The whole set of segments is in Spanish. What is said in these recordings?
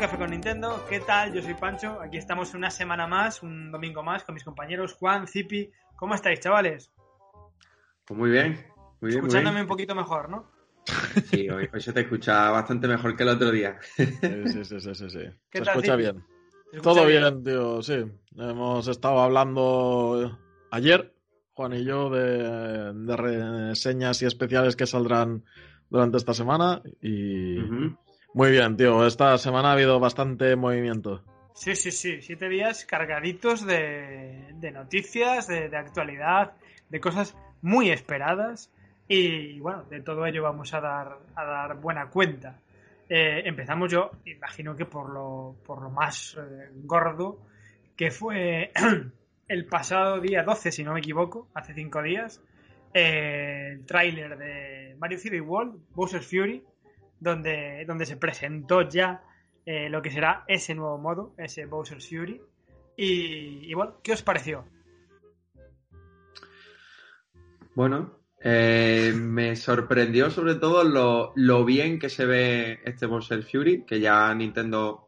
Café con Nintendo. ¿Qué tal? Yo soy Pancho, aquí estamos una semana más, un domingo más con mis compañeros Juan, Zipi. ¿Cómo estáis, chavales? Pues muy bien, muy bien. Escuchándome un poquito mejor, ¿no? Sí, hoy, se te escucha bastante mejor que el otro día. Sí, sí, sí, sí, sí. Se escucha bien. Todo bien? tío, sí. Hemos estado hablando ayer, Juan y yo, de, reseñas y especiales que saldrán durante esta semana y... Muy bien, tío. Esta semana ha habido bastante movimiento. Sí, sí, sí. Siete días cargaditos de, noticias, de, actualidad, de cosas muy esperadas. Y bueno, de todo ello vamos a dar, a dar buena cuenta. Eh, empezamos yo, imagino que por lo, por lo más eh, gordo, que fue el pasado día 12, si no me equivoco, hace cinco días, eh, el tráiler de Mario City World, Bowser's Fury, donde, donde se presentó ya eh, lo que será ese nuevo modo, ese Bowser's Fury. Y, bueno, ¿qué os pareció? Bueno, eh, me sorprendió sobre todo lo, lo, bien que se ve este Bowser Fury, que ya Nintendo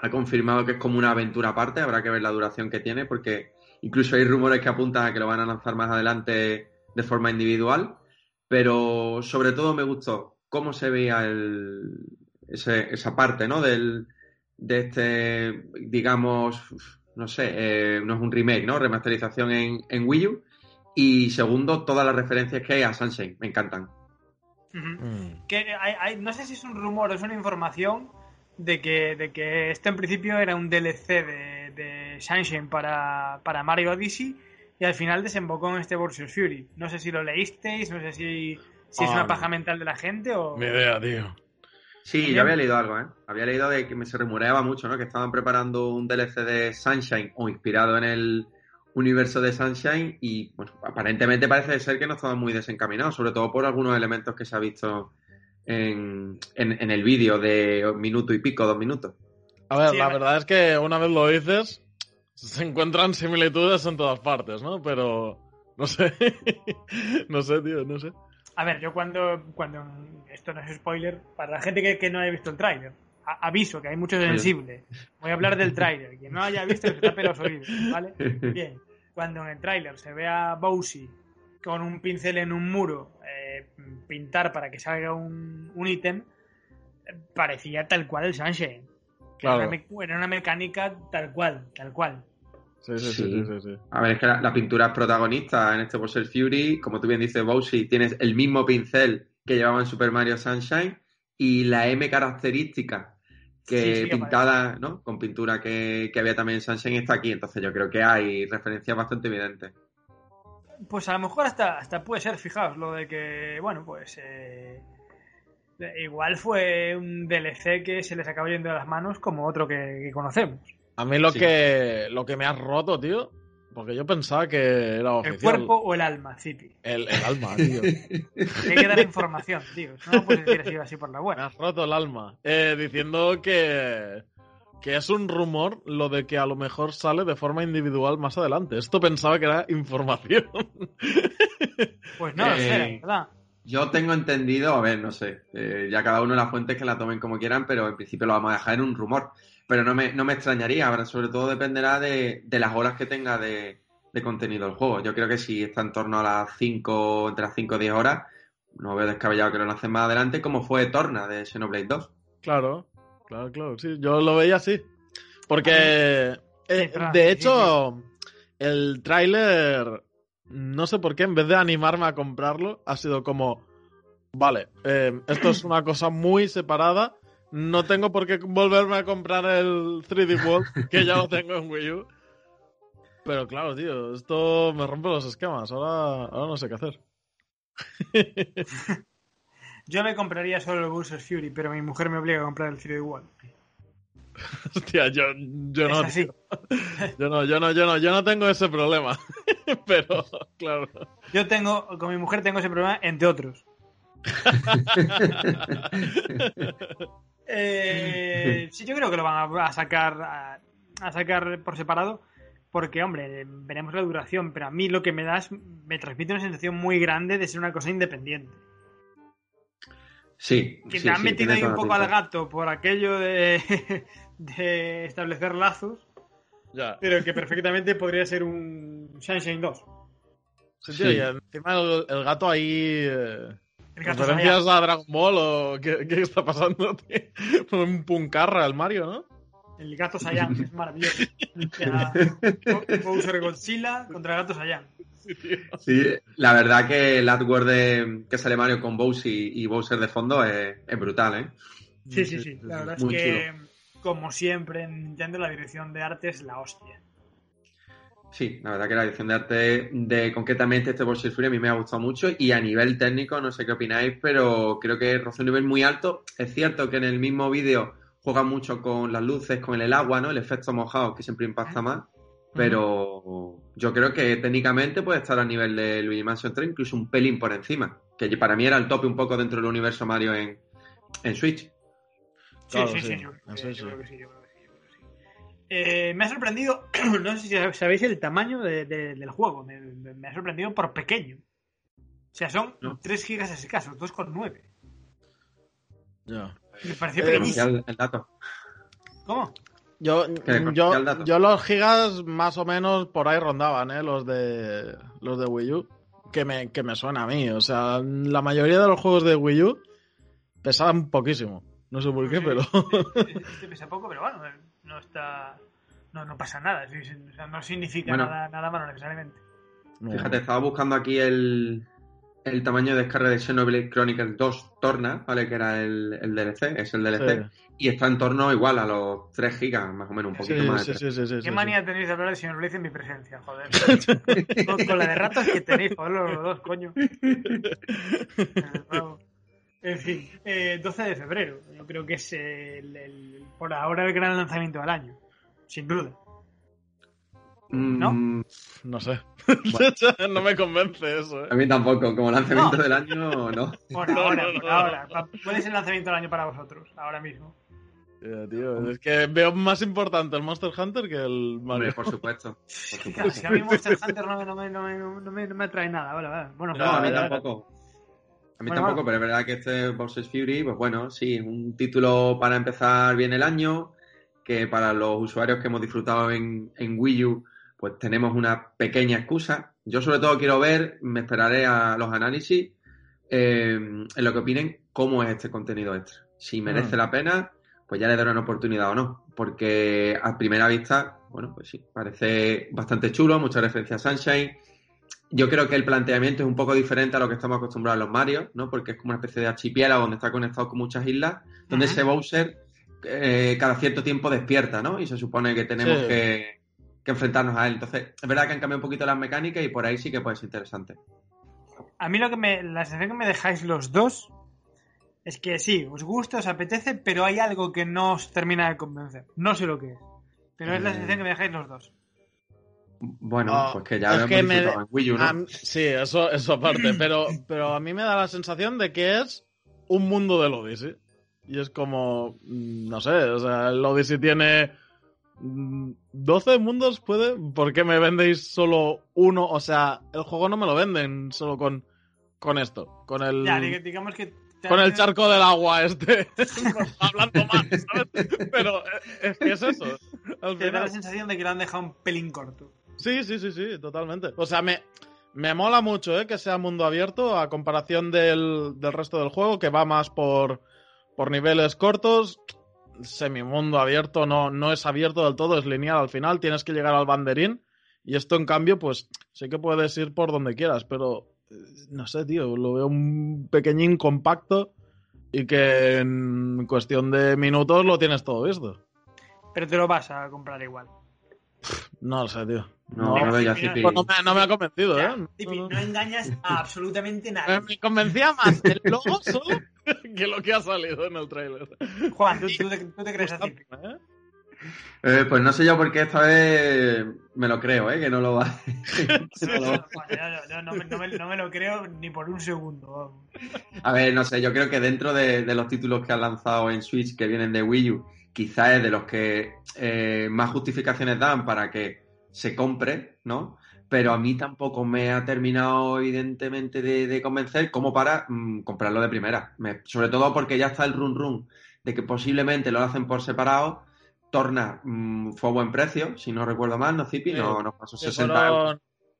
ha confirmado que es como una aventura aparte, habrá que ver la duración que tiene, porque incluso hay rumores que apuntan a que lo van a lanzar más adelante de forma individual, pero sobre todo me gustó cómo se veía el, esa parte, ¿no? Del, de este, digamos, no sé, eh, no es un remake, ¿no? Remasterización en, en, Wii U. Y segundo, todas las referencias que hay a Sunshine, me encantan. Mm. Que hay, no sé si es un rumor o es una información de que, de que este en principio era un DLC de, de Sunshine para, para Mario Odyssey y al final desembocó en este Bowser's Fury. No sé si lo leísteis, no sé si si es una paja mental de la gente o. Mi idea, tío. Sí, yo había leído algo, ¿eh? Había leído de que me se rumoreaba mucho, ¿no? Que estaban preparando un DLC de Sunshine o inspirado en el universo de Sunshine y, bueno, aparentemente parece ser que no estaban muy desencaminados, sobre todo por algunos elementos que se ha visto en, en, el vídeo de minuto y pico, dos minutos. A ver, la verdad es que una vez lo dices, se encuentran similitudes en todas partes, ¿no? Pero no sé, no sé, tío, no sé. A ver, yo cuando, cuando esto no es spoiler, para la gente que, no haya visto el tráiler, aviso que hay mucho sensible. Voy a hablar del tráiler. Quien no haya visto, se tape los oídos, ¿vale? Bien. Cuando en el tráiler se ve a Bowsy con un pincel en un muro eh, pintar para que salga un, ítem, parecía tal cual el Sunshine. Claro. era una mecánica tal cual, tal cual. Sí sí, sí, sí, A ver, es que la, pintura es protagonista en este Bowser Fury. Como tú bien dices, Bowser, tienes el mismo pincel que llevaba en Super Mario Sunshine y la M característica que pintada, ¿no? Con pintura que, había también en Sunshine está aquí. Entonces yo creo que hay referencias bastante evidentes. Pues a lo mejor hasta, hasta puede ser, fijaos, lo de que, bueno, pues eh, igual fue un DLC que se les acabó yendo de las manos como otro que conocemos. A mí lo, que, lo que me has roto, tío, porque yo pensaba que era oficial. ¿El cuerpo o el alma, City? El, alma, tío. Hay que dar información, tío. No puedes decir así, por la buena. Me has roto el alma. Eh, diciendo que, que es un rumor lo de que a lo mejor sale de forma individual más adelante. Esto pensaba que era información. Pues no, eh, ¿verdad? Yo tengo entendido, a ver, no sé, eh, ya cada uno las fuentes que la tomen como quieran, pero en principio lo vamos a dejar en un rumor pero no me, no me extrañaría. Ahora, sobre todo dependerá de, las horas que tenga de, contenido el juego. Yo creo que si está en torno a las 5, entre las 5 o 10 horas, no veo descabellado que lo lancen más adelante, como fue Torna de Xenoblade 2. Claro, claro, claro. Sí, yo lo veía así. Porque, eh, de hecho, el tráiler, no sé por qué, en vez de animarme a comprarlo, ha sido como, vale, eh, esto es una cosa muy separada no tengo por qué volverme a comprar el 3D World, que ya lo tengo en Wii U. Pero claro, tío, esto me rompe los esquemas. Ahora, ahora no sé qué hacer. yo me compraría solo el Bowser's Fury, pero mi mujer me obliga a comprar el 3D World. Hostia, yo, yo no. Yo no, yo no, yo no, yo no tengo ese problema. pero, claro. Yo tengo, con mi mujer tengo ese problema, entre otros. Eh, sí, yo creo que lo van a sacar a, sacar por separado. Porque, hombre, veremos la duración, pero a mí lo que me da es, me transmite una sensación muy grande de ser una cosa independiente. Sí. Que sí, te han sí, metido ahí un poco al gato por aquello de, de establecer lazos, Ya. pero que perfectamente podría ser un Sunshine 2. Sí, tío, Sí. y encima el, el gato ahí. eh, El gato ¿Referencias a Dragon Ball o qué, qué está pasando? tío? Un puncarra al Mario, ¿no? El gato Saiyan, es maravilloso. Bowser Godzilla contra el gato Saiyan. Sí, la verdad que el artwork de, que sale Mario con Bowser y, y Bowser de fondo es, es brutal, ¿eh? Sí, sí, sí. La verdad es que, como siempre en Nintendo, la dirección de arte es la hostia. Sí, la verdad que la dirección de arte de concretamente este Bowser Fury a mí me ha gustado mucho y a nivel técnico no sé qué opináis, pero creo que roza un nivel muy alto. Es cierto que en el mismo vídeo juega mucho con las luces, con el agua, ¿no? El efecto mojado que siempre impacta más, pero yo creo que técnicamente puede estar a nivel de Luigi Mansion 3, incluso un pelín por encima, que para mí era el tope un poco dentro del universo Mario en, en Switch. Sí, Claro, sí, sí, sí. Yo, creo eso que- sí. yo creo que sí, yo creo que sí, yo creo que sí. Eh, me ha sorprendido, no sé si sabéis el tamaño de- de- del juego, me, me- me ha sorprendido por pequeño. O sea, son No. 3 gigas escasos, 2,9. Ya. Me pareció Eh, pequeñísimo. El, el dato. ¿Cómo? Yo, yo, cogía el dato. yo los gigas más o menos por ahí rondaban, ¿eh? Los de, los de Wii U. Que me, que me suena a mí. O sea, la mayoría de los juegos de Wii U pesaban poquísimo. No sé por qué, pero... Este pesa poco, pero bueno, no está. No, no pasa nada, o sea, no significa Bueno. nada, nada malo necesariamente. Fíjate, estaba buscando aquí el, el tamaño de descarga de Xenoblade Chronicles 2 Torna, ¿vale? Que era el, el DLC, es el DLC. Sí. Y está en torno igual a los 3 gigas, más o menos, un Sí, poquito más. sí, de sí, sí, sí, ¿Qué sí, manía tenéis de hablar de señor Blaze en mi presencia, joder? con, con la de ratas que tenéis, joder, los dos, coño. En fin, eh, 12 de febrero. Yo creo que es el, el- por ahora el gran lanzamiento del año. Sin duda. ¿no? Mm, No sé. no me convence eso, ¿eh? A mí tampoco, como lanzamiento No. del año, no. Por No, ahora, no, no, por no. ahora. ¿Cuál es el lanzamiento del año para vosotros? Ahora mismo. Ya, tío, es que veo más importante el Monster Hunter que el Hombre, Mario. por supuesto. por Claro, supuesto. si a mí Monster Hunter no me, no me, no me, no me, no me atrae nada. Vale, vale. Bueno, No, a mí tampoco. A mí Bueno, tampoco, pero es verdad que este Bowser's Fury, pues bueno, sí, es un título para empezar bien el año, que para los usuarios que hemos disfrutado en, en Wii U, pues tenemos una pequeña excusa. Yo sobre todo quiero ver, me esperaré a los análisis, eh, en lo que opinen cómo es este contenido extra. Si merece Mm. la pena, pues ya le daré una oportunidad o no. Porque a primera vista, bueno, pues sí, parece bastante chulo, mucha referencia a Sunshine. Yo creo que el planteamiento es un poco diferente a lo que estamos acostumbrados a los Mario, ¿no? Porque es como una especie de archipiélago donde está conectado con muchas islas, donde ese Bowser eh, cada cierto tiempo despierta, ¿no? Y se supone que tenemos Sí. que, que enfrentarnos a él. Entonces, es verdad que han cambiado un poquito las mecánicas y por ahí sí que puede ser interesante. A mí lo que me, la sensación que me dejáis los dos es que sí, os gusta, os apetece, pero hay algo que no os termina de convencer. No sé lo que es. Pero es la Eh. sensación que me dejáis los dos. Bueno, pues que ya lo hemos que me- en Wii U, ¿no? Sí, eso, eso aparte, pero, pero a mí me da la sensación de que es un mundo del Odyssey. Y es como, mm, no sé, o sea, el Odyssey tiene mm, 12 mundos, ¿puede? ¿Por qué me vendéis solo uno? O sea, el juego no me lo venden solo con, con esto, con el, Ya, dig- digamos que. con el charco del agua este. Hablando mal, ¿sabes? Pero eh, es que es eso. al Te da final. la sensación de que lo han dejado un pelín corto. Sí, sí, sí, sí, totalmente. O sea, me, me mola mucho ¿eh? que sea mundo abierto a comparación del, del resto del juego, que va más por, por niveles cortos. Semimundo abierto no, no es abierto del todo, es lineal al final, tienes que llegar al banderín. Y esto, en cambio, pues sí que puedes ir por donde quieras, pero eh, no sé, tío, lo veo un pequeñín compacto y que en cuestión de minutos lo tienes todo visto. Pero te lo vas a comprar igual. No lo sé, tío. No, no, no. Pues no, me, no me ha convencido, Ya, ¿eh? Tipi, No, engañas a absolutamente Me, nadie. me convencía más el logo solo que lo que ha salido en el trailer. Juan, ¿tú, tú te, tú te crees a Zipi? ¿Eh? Eh, pues no sé yo por qué esta vez me lo creo, ¿eh? Que no lo va. no me, no me- no me lo creo ni por un segundo. vamos. A ver, no sé, yo creo que dentro de, de los títulos que han lanzado en Switch que vienen de Wii U, quizás es de los que eh, más justificaciones dan para que se compre, ¿no? Pero a mí tampoco me ha terminado, evidentemente, de, convencer como para mm, comprarlo de primera. sobre todo porque ya está el run run de que posiblemente lo hacen por separado. Torna mm, fue a buen precio, si no recuerdo mal, ¿no, Zipi? no, no pasó 60 euros.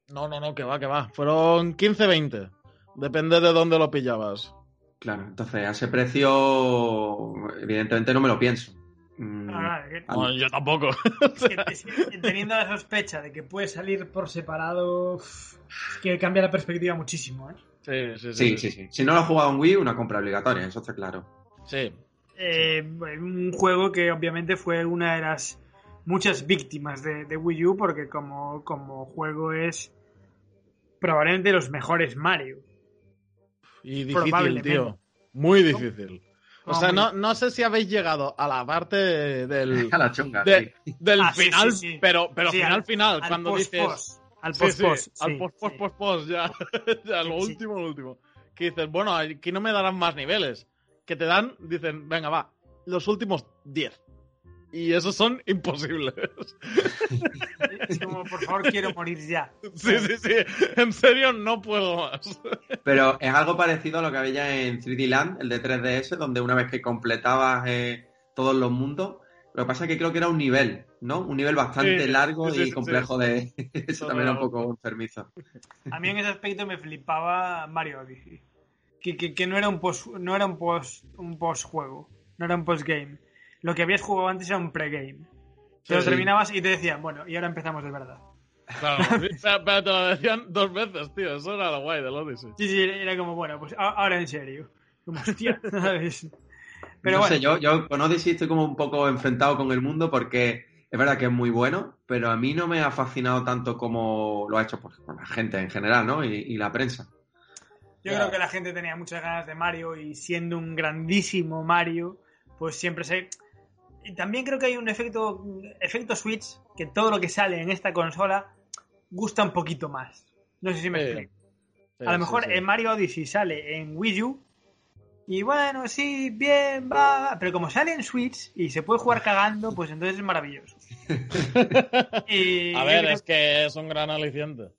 No, no, no, que va, que va. Fueron 15, 20. Depende de dónde lo pillabas. Claro, entonces a ese precio, evidentemente no me lo pienso. No, yo tampoco. teniendo la sospecha de que puede salir por separado, es que cambia la perspectiva muchísimo, ¿eh? Sí sí sí, sí Si no lo has jugado en Wii, una compra obligatoria, eso está claro. Sí. Eh, un juego que obviamente fue una de las muchas víctimas de, de Wii U, porque como, como juego es probablemente los mejores Mario. Y difícil, tío. Muy difícil. O sea, no, no sé si habéis llegado a la parte del. A la chunga. Del ah, final, pero, pero final, final. cuando dices. Al post post. al post post post post, ya. ya lo último, lo último. Que dices, bueno, aquí no me darán más niveles. Que te dan, dicen, venga, va, los últimos 10 y esos son imposibles. Es como, por favor, quiero morir ya. Sí, sí, sí. En serio, no puedo más. Pero es algo parecido a lo que había en 3D Land, el de 3DS, donde una vez que completabas eh, todos los mundos, lo que pasa es que creo que era un nivel, ¿no? Un nivel bastante largo y complejo de... Eso también era un poco enfermizo. A mí en ese aspecto me flipaba Mario Odyssey. Que, que, no era un post, no era un post, un post juego, no era un post game lo que habías jugado antes era un pregame. Te lo terminabas y te decían, bueno, y ahora empezamos de verdad. Claro, pero, te lo decían dos veces, tío. Eso era lo guay del Odyssey. Sí, sí, era como, bueno, pues ahora en serio. Como, hostia, ¿sabes? Pero no sé, yo, yo con Odyssey estoy como un poco enfrentado con el mundo porque es verdad que es muy bueno, pero a mí no me ha fascinado tanto como lo ha hecho pues, la gente en general, ¿no? Y, la prensa. Yo creo que la gente tenía muchas ganas de Mario y siendo un grandísimo Mario, pues siempre se y también creo que hay un efecto, efecto Switch, que todo lo que sale en esta consola gusta un poquito más. No sé si me explico. a lo mejor en Mario Odyssey sale en Wii U y bueno, sí, bien, va. Pero como sale en Switch y se puede jugar cagando, pues entonces es maravilloso. a ver, es que es un gran aliciente.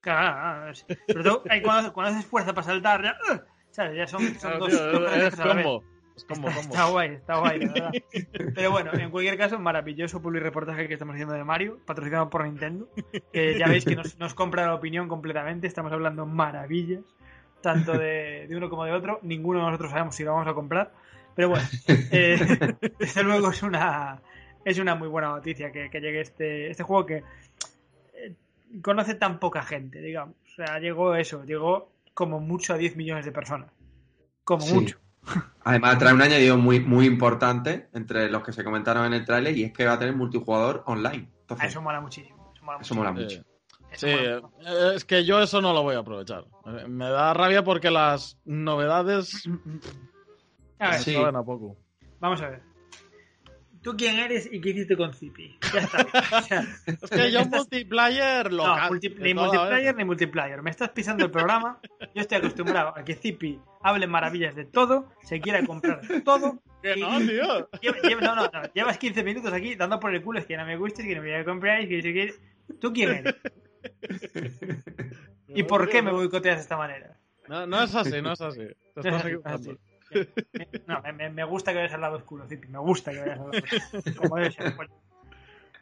Claro, pero tú, cuando, cuando haces fuerza para saltar, ya, ¿sabes? ya son, son dos, es como, Está, guay, está guay, la verdad. Pero bueno, en cualquier caso, maravilloso reportaje que estamos haciendo de Mario, patrocinado por Nintendo. Que ya veis que nos, compra la opinión completamente. Estamos hablando maravillas, tanto de, uno como de otro. Ninguno de nosotros sabemos si lo vamos a comprar. Pero bueno, eh, desde luego es una, es una muy buena noticia que, llegue este, este juego que eh, conoce tan poca gente, digamos. O sea, llegó eso, llegó como mucho a 10 millones de personas. Como mucho. Además, trae un añadido muy, muy importante entre los que se comentaron en el tráiler y es que va a tener multijugador online. eso mola muchísimo. Eso mola, mucho. Sí, eh, es que yo eso no lo voy a aprovechar. Me da rabia porque las novedades a ver, a poco. Vamos a ver. ¿Tú quién eres y qué hiciste con Zipi? Ya está. es que yo multiplayer lo No, ni multiplayer ni multiplayer. Me estás pisando el programa. Yo estoy acostumbrado a que Zipi hable maravillas de todo, se quiera comprar todo. Que no, tío. no, no, no, Llevas 15 minutos aquí dando por el culo. Es que no me gustes, que no me voy a comprar. Que, que... ¿Tú quién eres? ¿Y por qué me boicoteas de esta manera? No, no es así, no es así. Te estás equivocando. No, me, gusta que vayas al lado oscuro, Zipi. Me gusta que vayas al lado oscuro. Como debe ser.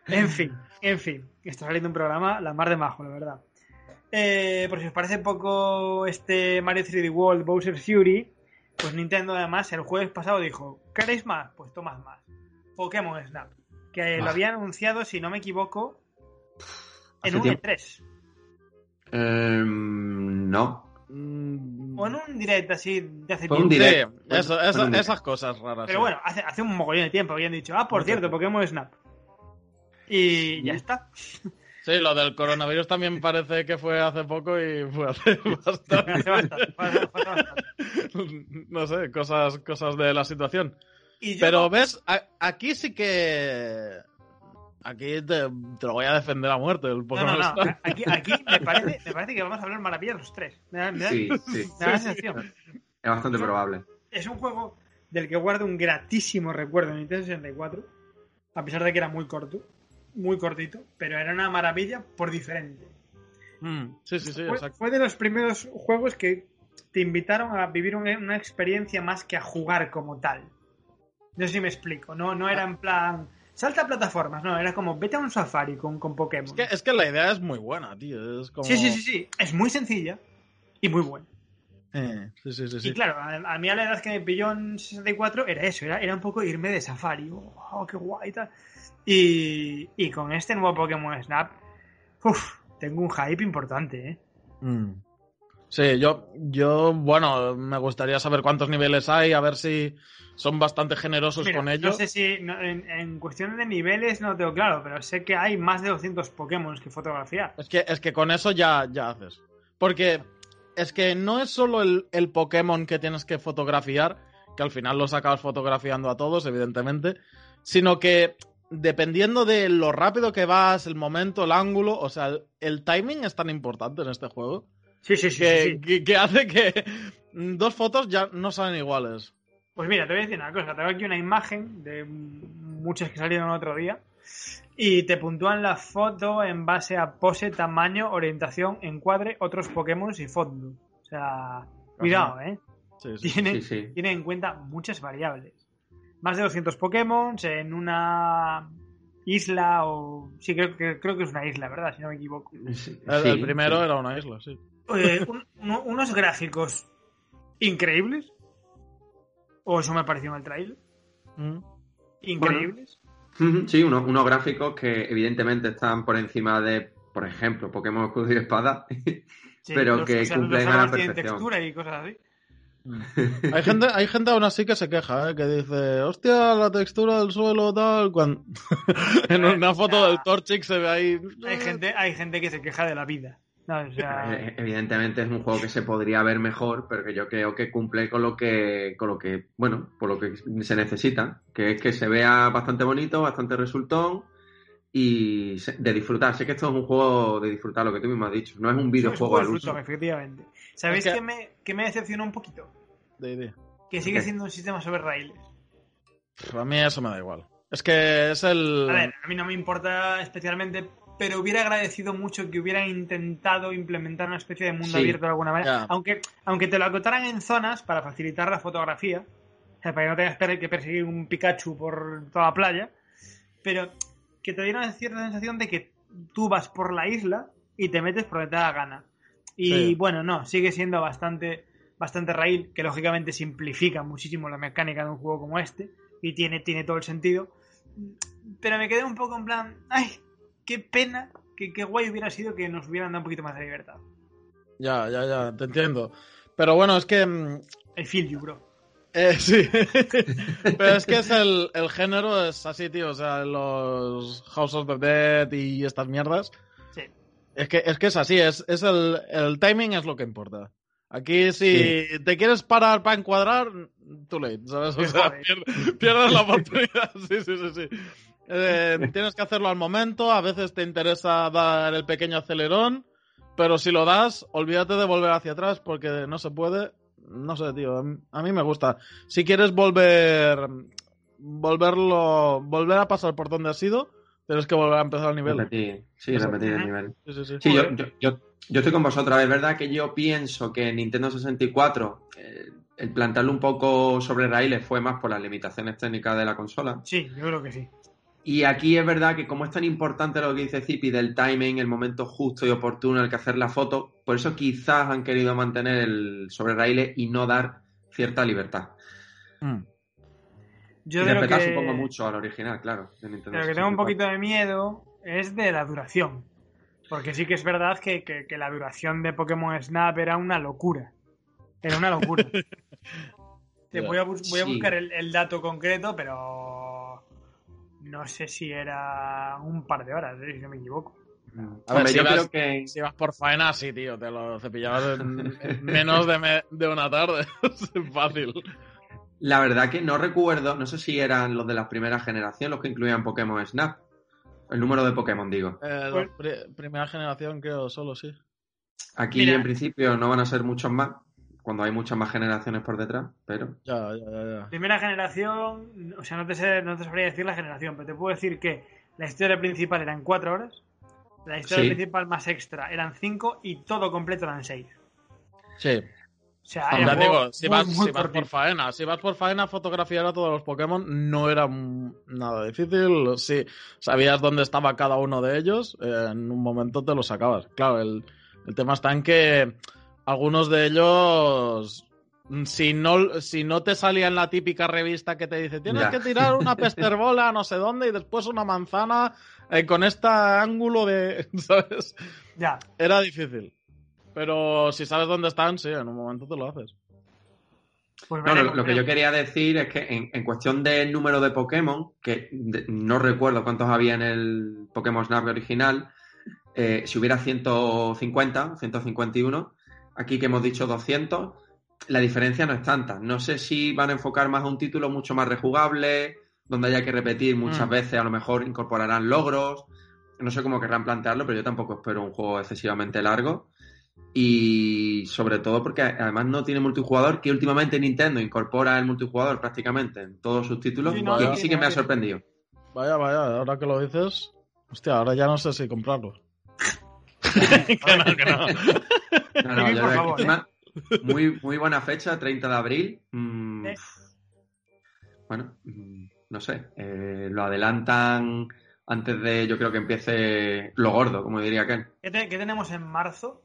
En fin, en fin. Está saliendo un programa la mar de majo, la verdad. Eh, por si os parece poco este Mario 3D World Bowser Fury, pues Nintendo además el jueves pasado dijo, ¿queréis más? Pues tomad más. Pokémon Snap, que lo había anunciado, si no me equivoco, en un E3. Em, no. Mm. O en un direct así de hace tiempo. eso, esas cosas raras. Pero bueno, hace, hace, un mogollón de tiempo habían dicho, ah, por cierto, Pokémon Snap. Y ya está. Sí, lo del coronavirus también parece que fue hace poco y fue hace bastante. no sé, cosas, cosas de la situación. Pero ves, aquí sí que Aquí te, lo voy a defender a muerte. El Pokémon no, no, no. Aquí, aquí me, parece, me, parece, que vamos a hablar maravillas los tres. Me da, me sí, sí. Me da sensación. Es bastante probable. Es un juego del que guardo un gratísimo recuerdo en Nintendo 64, a pesar de que era muy corto. muy cortito, pero era una maravilla por diferente. Mm, sí, sí, sí, fue, exacto. fue de los primeros juegos que te invitaron a vivir un- una experiencia más que a jugar como tal. No sé si me explico, no, no era en plan salta plataformas, no, era como vete a un safari con, con Pokémon. Es que, es que la idea es muy buena, tío. Es como... Sí, sí, sí, sí, es muy sencilla y muy buena. Eh, sí, sí, sí. Y claro, a, a mí a la edad que me pilló en 64 era eso, era, era un poco irme de safari. Oh, qué guay y tal. Y, y con este nuevo Pokémon Snap, uf, tengo un hype importante, ¿eh? Mm. Sí, yo, yo, bueno, me gustaría saber cuántos niveles hay, a ver si son bastante generosos Mira, con ello. No sé si no, en, en cuestión de niveles no lo tengo claro, pero sé que hay más de 200 Pokémon que fotografiar. Es que, es que con eso ya, ya haces. Porque es que no es solo el, el Pokémon que tienes que fotografiar, que al final los acabas fotografiando a todos, evidentemente, sino que dependiendo de lo rápido que vas, el momento, el ángulo, o sea, el, el timing es tan importante en este juego Sí, sí, sí, que, sí, sí. que- que hace que dos fotos ya no salen iguales. Pues mira, te voy a decir una cosa. Tengo aquí una imagen de muchas que salieron el otro día y te puntúan la foto en base a pose, tamaño, orientación, encuadre, otros Pokémon y fondo. O sea, cuidado, ¿eh? Sí, sí. Tiene, Sí, sí. tiene en cuenta muchas variables. Más de 200 Pokémon en una isla o... Sí, creo, que creo que es una isla, ¿verdad? Si no me equivoco. Sí, El, sí. el primero era una isla, sí. Eh, un- uno- unos gráficos increíbles. O eso me pareció en el trailer. Mm. Increíbles. Sí, unos, unos gráficos que evidentemente están por encima de, por ejemplo, Pokémon Escudo y Espada. Sí, pero los- que o sea, cumplen a la perfección. textura y cosas así. Hay gente, hay gente aún así que se queja, ¿eh? que dice, hostia, la textura del suelo, tal. Cuando... en una foto del Torchic se ve ahí. Hay gente, hay gente que se queja de la vida. No, o sea, Eh, Evidentemente es un juego que se podría ver mejor, pero que yo creo que cumple con lo que, con lo que, bueno, por lo que se necesita, que es que se vea bastante bonito, bastante resultón y de disfrutar. Sé que esto es un juego de disfrutar, lo que tú mismo has dicho. No es un es un videojuego juego de al uso. efectivamente. ¿Sabéis Es que- que... me, que me decepcionó un poquito? Di, di. Que sigue siendo un sistema sobre raíles. A mí eso me da igual. Es que es el. A ver, a mí no me importa especialmente, pero hubiera agradecido mucho que hubieran intentado implementar una especie de mundo Sí. abierto de alguna manera. Aunque, aunque te lo acotaran en zonas para facilitar la fotografía, o sea, para que no tengas que perseguir un Pikachu por toda la playa, pero que te diera una cierta sensación de que tú vas por la isla y te metes por donde te da la gana. Y Sí. bueno, no, sigue siendo bastante, bastante raíl, que lógicamente simplifica muchísimo la mecánica de un juego como este, y tiene, tiene todo el sentido. Pero me quedé un poco en plan, ay, qué pena, que qué guay hubiera sido que nos hubieran dado un poquito más de libertad. Ya, ya, ya, te entiendo. Pero bueno, es que. mm, I feel you, bro. eh, sí. Pero es que es el, el género, es así, tío. O sea, los House of the Dead y estas mierdas. Sí. Es que es, que es así, es, es el, el timing es lo que importa. Aquí si te quieres parar para encuadrar, too late, ¿sabes? O sea, jodes. pier- pierdes la oportunidad. Sí, sí, sí, sí. Eh, tienes que hacerlo al momento, a veces te interesa dar el pequeño acelerón, pero si lo das, olvídate de volver hacia atrás porque no se puede. No sé, tío, a mí- me gusta. Si quieres volver, volverlo, volver a pasar por donde has ido, tienes que volver a empezar el nivel. Repetir, sí, repetir el nivel. Sí, sí, sí. Sí, yo, yo, yo, yo estoy con vosotros. Es verdad que yo pienso que Nintendo 64, eh, el plantearlo un poco sobre raíles fue más por las limitaciones técnicas de la consola. Sí, yo creo que sí. Y aquí es verdad que como es tan importante lo que dice Zipi del timing, el momento justo y oportuno en el que hacer la foto, por eso quizás han querido mantener el sobre raíles y no dar cierta libertad. Mm. Yo respetar que, supongo mucho al original, claro. De Nintendo lo que tengo un 64. poquito de miedo es de la duración. Porque sí que es verdad que, que- que la duración de Pokémon Snap era una locura. Era una locura. Te voy a, bus- voy a Sí. buscar el, el dato concreto, pero no sé si era un par de horas, eh, si no me equivoco. A ver, Hombre, si yo vas- creo que Si vas por faena, sí, tío, te lo cepillabas en, en menos de, me- de una tarde. Es fácil. la verdad que no recuerdo, no sé si eran los de la primera generación los que incluían Pokémon Snap. El número de Pokémon, digo. Eh, Pues- primera generación, creo, solo sí. Aquí Mira. en principio no van a ser muchos más, cuando hay muchas más generaciones por detrás, pero Ya, ya, ya. ya. Primera generación, o sea, no te, sé, no te sabría decir la generación, pero te puedo decir que la historia principal eran 4 horas, la historia principal más extra eran 5 y todo completo eran 6. Sí. O sea, digo, si, vas, por faena, si vas por faena a fotografiar a todos los Pokémon, no era nada difícil. Si sabías dónde estaba cada uno de ellos, eh, en un momento te lo sacabas. Claro, el, el tema está en que algunos de ellos si no, si no te salía en la típica revista que te dice tienes que tirar una pesterbola no sé dónde y después una manzana eh, con este ángulo de. ¿Sabes? Ya. Era difícil. Pero si sabes dónde están, sí, en un momento te lo haces. Pues no, lo, que yo quería decir es que en, cuestión del número de Pokémon, que no recuerdo cuántos había en el Pokémon Snap original, eh, si hubiera 150, 151, aquí que hemos dicho 200, la diferencia no es tanta. No sé si van a enfocar más a un título mucho más rejugable, donde haya que repetir muchas mm. veces, a lo mejor incorporarán logros. No sé cómo querrán plantearlo, pero yo tampoco espero un juego excesivamente largo. Y sobre todo porque además no tiene multijugador, que últimamente Nintendo incorpora el multijugador prácticamente en todos sus títulos. y aquí sí que me ha sorprendido. Vaya, vaya, ahora que lo dices, hostia, ahora ya no sé si comprarlo. que no, que no. muy, muy buena fecha, 30 de abril. Mm, bueno, mm, no sé, eh, lo adelantan antes de, yo creo que empiece lo gordo, como diría Ken. ¿Qué, ¿Qué tenemos en marzo?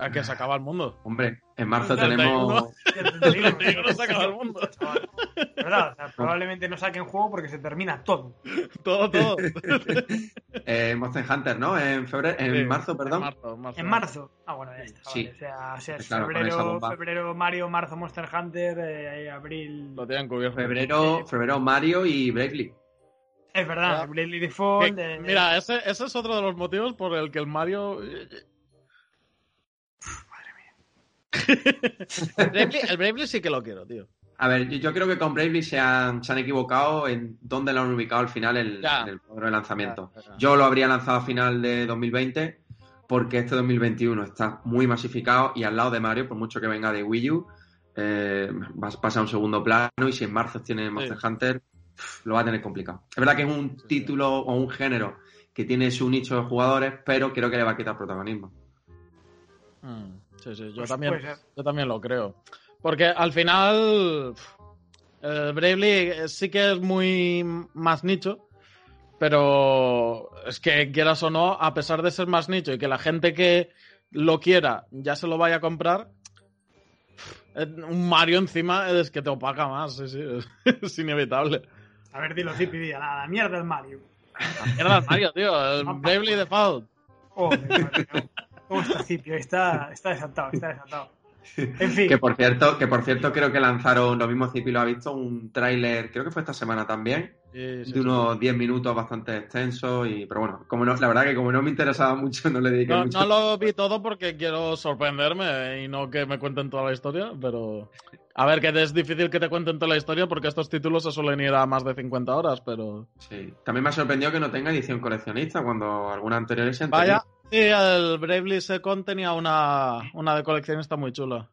A que se acaba el mundo. Hombre, en marzo tenemos. no se acaba el mundo. ¿Verdad? O sea, probablemente no saquen juego porque se termina todo. todo, todo. eh, Monster Hunter, ¿no? En febrero, en marzo, perdón. En marzo, Ah, bueno, ya está. Sí. O sea, febrero, febrero, Mario, marzo, Monster Hunter, eh, abril. Lo tienen cubierto. Febrero, febrero, Mario y Bravely. Es verdad, Bravely Default. Eh, mira, ese, ese es otro de los motivos por el que el Mario el, Bravely, sí que lo quiero, tío. A ver, yo, creo que con Bravely se han, se han equivocado en dónde lo han ubicado al final el cuadro de lanzamiento. Yo lo habría lanzado a final de 2020 porque este 2021 está muy masificado y al lado de Mario, por mucho que venga de Wii U, eh, va a pasar a un segundo plano y si en marzo tiene Monster Hunter, lo va a tener complicado. Es verdad que es un título o un género que tiene su nicho de jugadores, pero creo que le va a quitar protagonismo. Hmm. Sí, sí, yo, pues también, yo también lo creo. Porque al final, el Bravely sí que es muy más nicho, pero es que quieras o no, a pesar de ser más nicho y que la gente que lo quiera ya se lo vaya a comprar, un Mario encima es que te opaca más, sí, sí, es, inevitable. A ver, dilo, sí, a la, mierda del Mario. La mierda del Mario, tío, el Bravely Default. Oh, ¿Cómo está Cipio? Está, está desatado, está desatado. En fin. Que por cierto, que por cierto creo que lanzaron, lo mismo Cipi lo ha visto, un tráiler, creo que fue esta semana también, de unos 10 minutos bastante extenso y pero bueno, como no, la verdad que como no me interesaba mucho no le dediqué no, mucho. No lo vi todo porque quiero sorprenderme y no que me cuenten toda la historia, pero a ver, que es difícil que te cuenten toda la historia porque estos títulos se suelen ir a más de 50 horas, pero... Sí, también me ha sorprendido que no tenga edición coleccionista cuando alguna anterior se Vaya, Sí, el Bravely Second tenía una, una de coleccionista muy chula.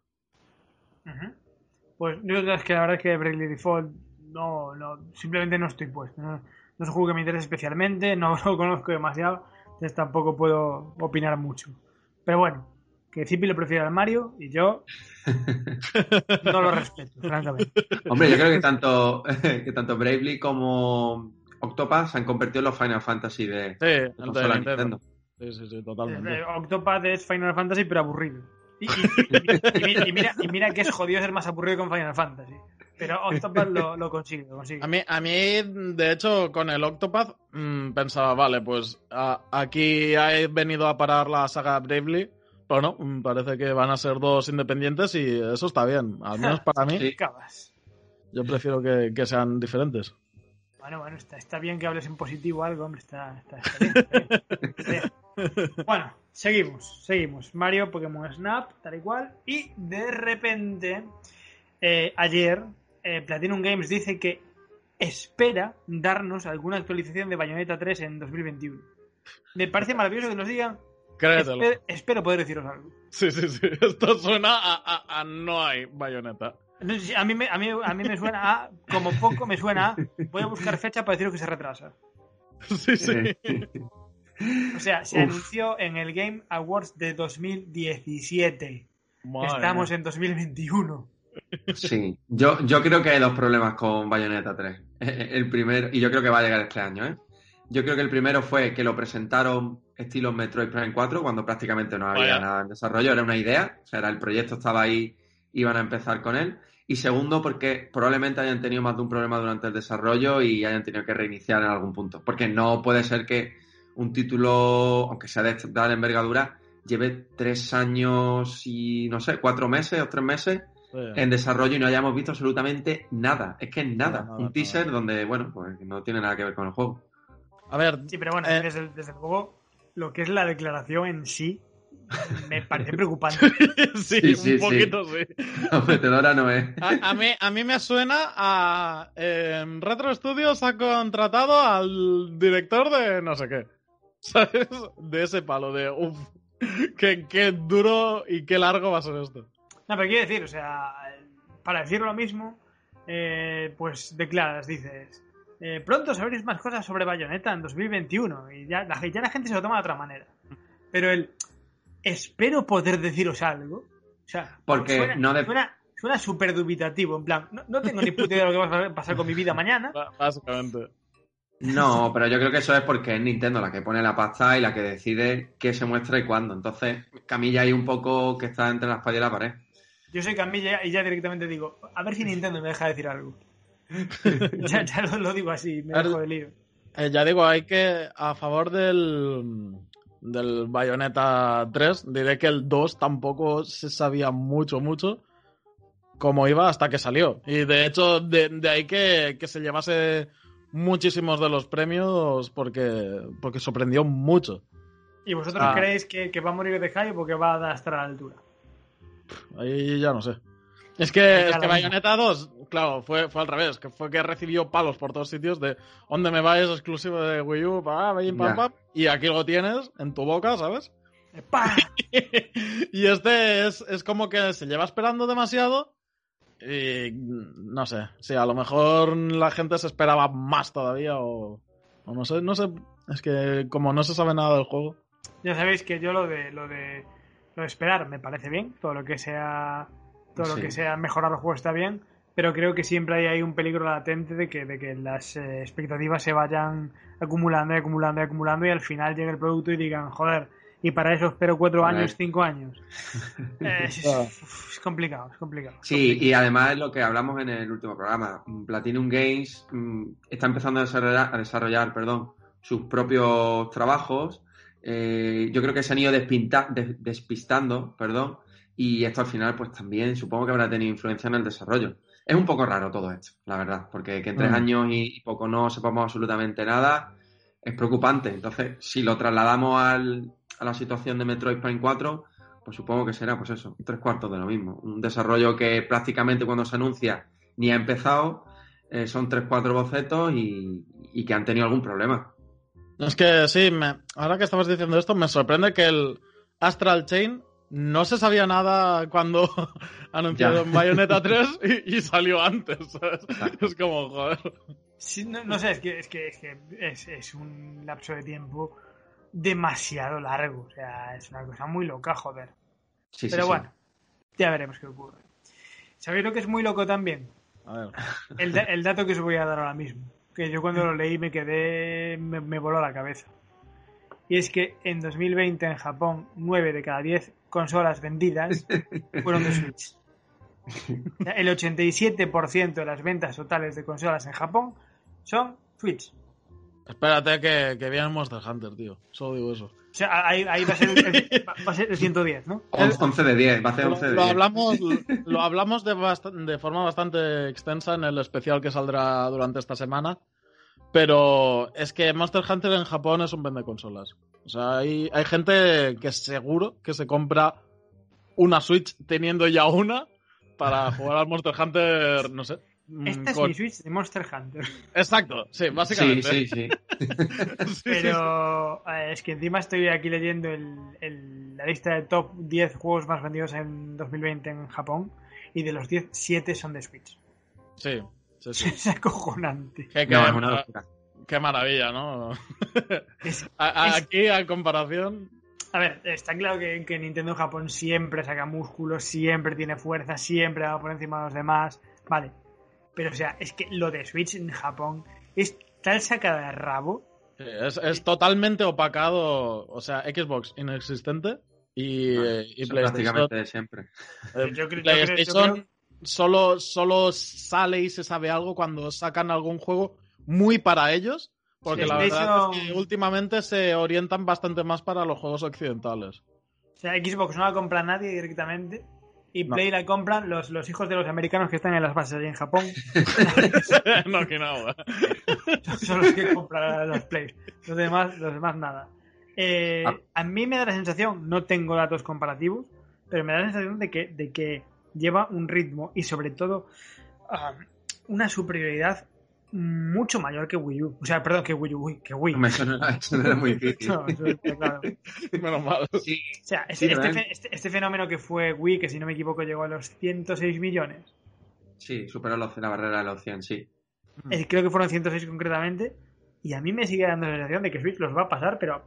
Pues yo es que la verdad es que Bravely Default no, no, simplemente no estoy puesto. No, es un juego que me interese especialmente, no lo conozco demasiado, entonces tampoco puedo opinar mucho. Pero bueno, que Zipi lo prefiere al Mario y yo no lo respeto, francamente. Hombre, yo creo que tanto, que tanto Bravely como Octopath se han convertido en los Final Fantasy de, sí, Nintendo. Sí, sí, sí, totalmente. Octopath es Final Fantasy, pero aburrido. Y, mira, y, mira, que es jodido ser más aburrido con Final Fantasy. Pero Octopath lo, consigue, A mí, a mí, de hecho, con el Octopath mm, pensaba, vale, pues aquí he venido a parar la saga Bravely. Pero no, mm, parece que van a ser dos independientes y eso está bien. Al menos para mí. Yo prefiero que, que sean diferentes. Bueno, bueno, está, está, bien que hables en positivo algo, hombre, está, bien. bueno, seguimos, seguimos. Mario, Pokémon Snap, tal y cual. Y de repente, eh, ayer, eh, Platinum Games dice que espera darnos alguna actualización de Bayonetta 3 en 2021. Me parece maravilloso que nos digan. Créetelo. espero poder deciros algo. Sí, sí, sí. Esto suena a, a no hay Bayonetta. A mí, me, a, mí, a mí me suena a, como poco me suena a, voy a buscar fecha para deciros que se retrasa. Sí, sí. o sea, se anunció en el Game Awards de 2017. Estamos en 2021. Sí, yo, yo creo que hay dos problemas con Bayonetta 3. El primero, y yo creo que va a llegar este año, ¿eh? Yo creo que el primero fue que lo presentaron estilo Metroid Prime 4 cuando prácticamente no había nada en desarrollo, era una idea, o sea, era el proyecto estaba ahí, iban a empezar con él. Y segundo, porque probablemente hayan tenido más de un problema durante el desarrollo y hayan tenido que reiniciar en algún punto. Porque no puede ser que un título, aunque sea de tal envergadura, lleve tres años y, no sé, cuatro meses o tres meses en desarrollo y no hayamos visto absolutamente nada. Es que es nada. un teaser donde, bueno, pues no tiene nada que ver con el juego. A ver. Sí, pero bueno, eh, desde, desde luego, lo que es la declaración en sí me parece preocupante. sí, un poquito sí. Prometedora no es. A, mí, a mí me suena a. Retro Studios ha contratado al director de no sé qué. ¿Sabes? De ese palo, de uff. Qué, qué duro y qué largo va a ser esto. No, pero quiero decir, o sea, para decir lo mismo, eh, pues declaras, dices. Eh, pronto sabréis más cosas sobre Bayonetta en 2021 y ya la, ya la gente se lo toma de otra manera. Pero el espero poder deciros algo. O sea, porque suena, no suena, súper dubitativo. En plan, no, tengo ni puta idea de lo que va a pasar con mi vida mañana. Básicamente. No, pero yo creo que eso es porque es Nintendo la que pone la pasta y la que decide qué se muestra y cuándo. Entonces, Camilla hay un poco que está entre la espalda y la pared. Yo soy Camilla y ya directamente digo, a ver si Nintendo me deja decir algo. ya, lo, digo así, me dejo de lío. Eh, ya digo, hay que, a favor del, del Bayonetta 3. Diré que el 2 tampoco se sabía mucho, mucho cómo iba hasta que salió. Y de hecho, de, ahí que, se llevase muchísimos de los premios porque, porque sorprendió mucho. ¿Y vosotros ah. creéis que, va a morir de hype o que va a estar a la altura? Ahí ya no sé. Es que, es que Bayonetta 2, claro, fue, fue al revés, que fue que recibió palos por todos sitios de ¿dónde me vais? exclusivo de Wii U, pa, y aquí lo tienes en tu boca, ¿sabes? y este es, es como que se lleva esperando demasiado y no sé, sí, a lo mejor la gente se esperaba más todavía o, o no sé, no sé, es que como no se sabe nada del juego. Ya sabéis que yo lo de lo de lo de esperar me parece bien, todo lo que sea todo lo que sea mejorar el juego está bien, pero creo que siempre hay, hay un peligro latente de que, de que las eh, expectativas se vayan acumulando y acumulando y acumulando y al final llegue el producto y digan, joder, y para eso espero cuatro años, cinco años. Eh, es, complicado, es complicado. Sí, y además es lo que hablamos en el último programa. Platinum Games mm, está empezando a desarrollar, a desarrollar perdón, sus propios trabajos. Eh, yo creo que se han ido despistando, perdón, y esto al final, pues también supongo que habrá tenido influencia en el desarrollo. Es un poco raro todo esto, la verdad, porque que en tres mm. años y poco no sepamos absolutamente nada es preocupante. Entonces, si lo trasladamos al, a la situación de Metroid Prime 4, pues supongo que será, pues eso, tres cuartos de lo mismo. Un desarrollo que prácticamente cuando se anuncia ni ha empezado, eh, son tres, cuatro bocetos y, y, que han tenido algún problema. Es que sí, me, ahora que estabas diciendo esto, me sorprende que el Astral Chain no se sabía nada cuando anunciaron Bayonetta 3 y, salió antes. Es como, joder. No, sé, es que, es, que, es, un lapso de tiempo demasiado largo. O sea, es una cosa muy loca, joder. Pero bueno, ya veremos qué ocurre. ¿Sabéis lo que es muy loco también? A ver. El, el, dato que os voy a dar ahora mismo. Que yo cuando lo leí me quedé. me, me voló la cabeza. Y es que en 2020 en Japón, 9 de cada 10 consolas vendidas fueron de Switch. El 87% de las ventas totales de consolas en Japón son Switch. Espérate que, que vean Monster Hunter, tío. Solo digo eso. O sea, ahí, va, a ser el, va a ser el 110, ¿no? 11 de 10, va a ser 11 de 10. Lo hablamos, lo hablamos de, de forma bastante extensa en el especial que saldrá durante esta semana. Pero es que Monster Hunter en Japón es un vende consolas. O sea, hay, hay gente que seguro que se compra una Switch teniendo ya una para jugar al Monster Hunter, no sé. Mm, Esta es mi Switch de Monster Hunter. Exacto, sí, básicamente. Sí, sí, sí. Pero eh, es que encima estoy aquí leyendo el, la lista de top 10 juegos más vendidos en 2020 en Japón y de los 10, 7 son de Switch. Sí, es acojonante. Qué maravilla, ¿no? aquí, a comparación. A ver, está claro que, que, Nintendo en Japón siempre saca músculos, siempre tiene fuerza, siempre va por encima de los demás. Vale. Pero, o sea, es que lo de Switch en Japón es tal sacada de rabo. es, totalmente opacado. O sea, Xbox inexistente y, y PlayStation. Prácticamente siempre. Eh, yo creo, PlayStation solo, solo sale y se sabe algo cuando sacan algún juego muy para ellos. Porque la verdad es que últimamente se orientan bastante más para los juegos occidentales. O sea, Xbox no la compra nadie directamente. Y Play la compran los, los hijos de los americanos que están en las bases allí en Japón. no, que no. Son los que compran las Play. Los demás, los demás nada. Eh, ah. A mí me da la sensación, no tengo datos comparativos, pero me da la sensación de que, de que lleva un ritmo y sobre todo ah, una superioridad mucho mayor que Wii U. O sea, perdón, que Wii U, que Wii. Eso no, era muy difícil. no, claro. Menos mal. Sí. O sea, este, este, este, este, fenómeno que fue Wii, que si no me equivoco llegó a los 106 millones. Sí, superó la, barrera de los 100, sí. Eh, creo que fueron 106 concretamente. Y a mí me sigue dando la sensación de que Switch los va a pasar, pero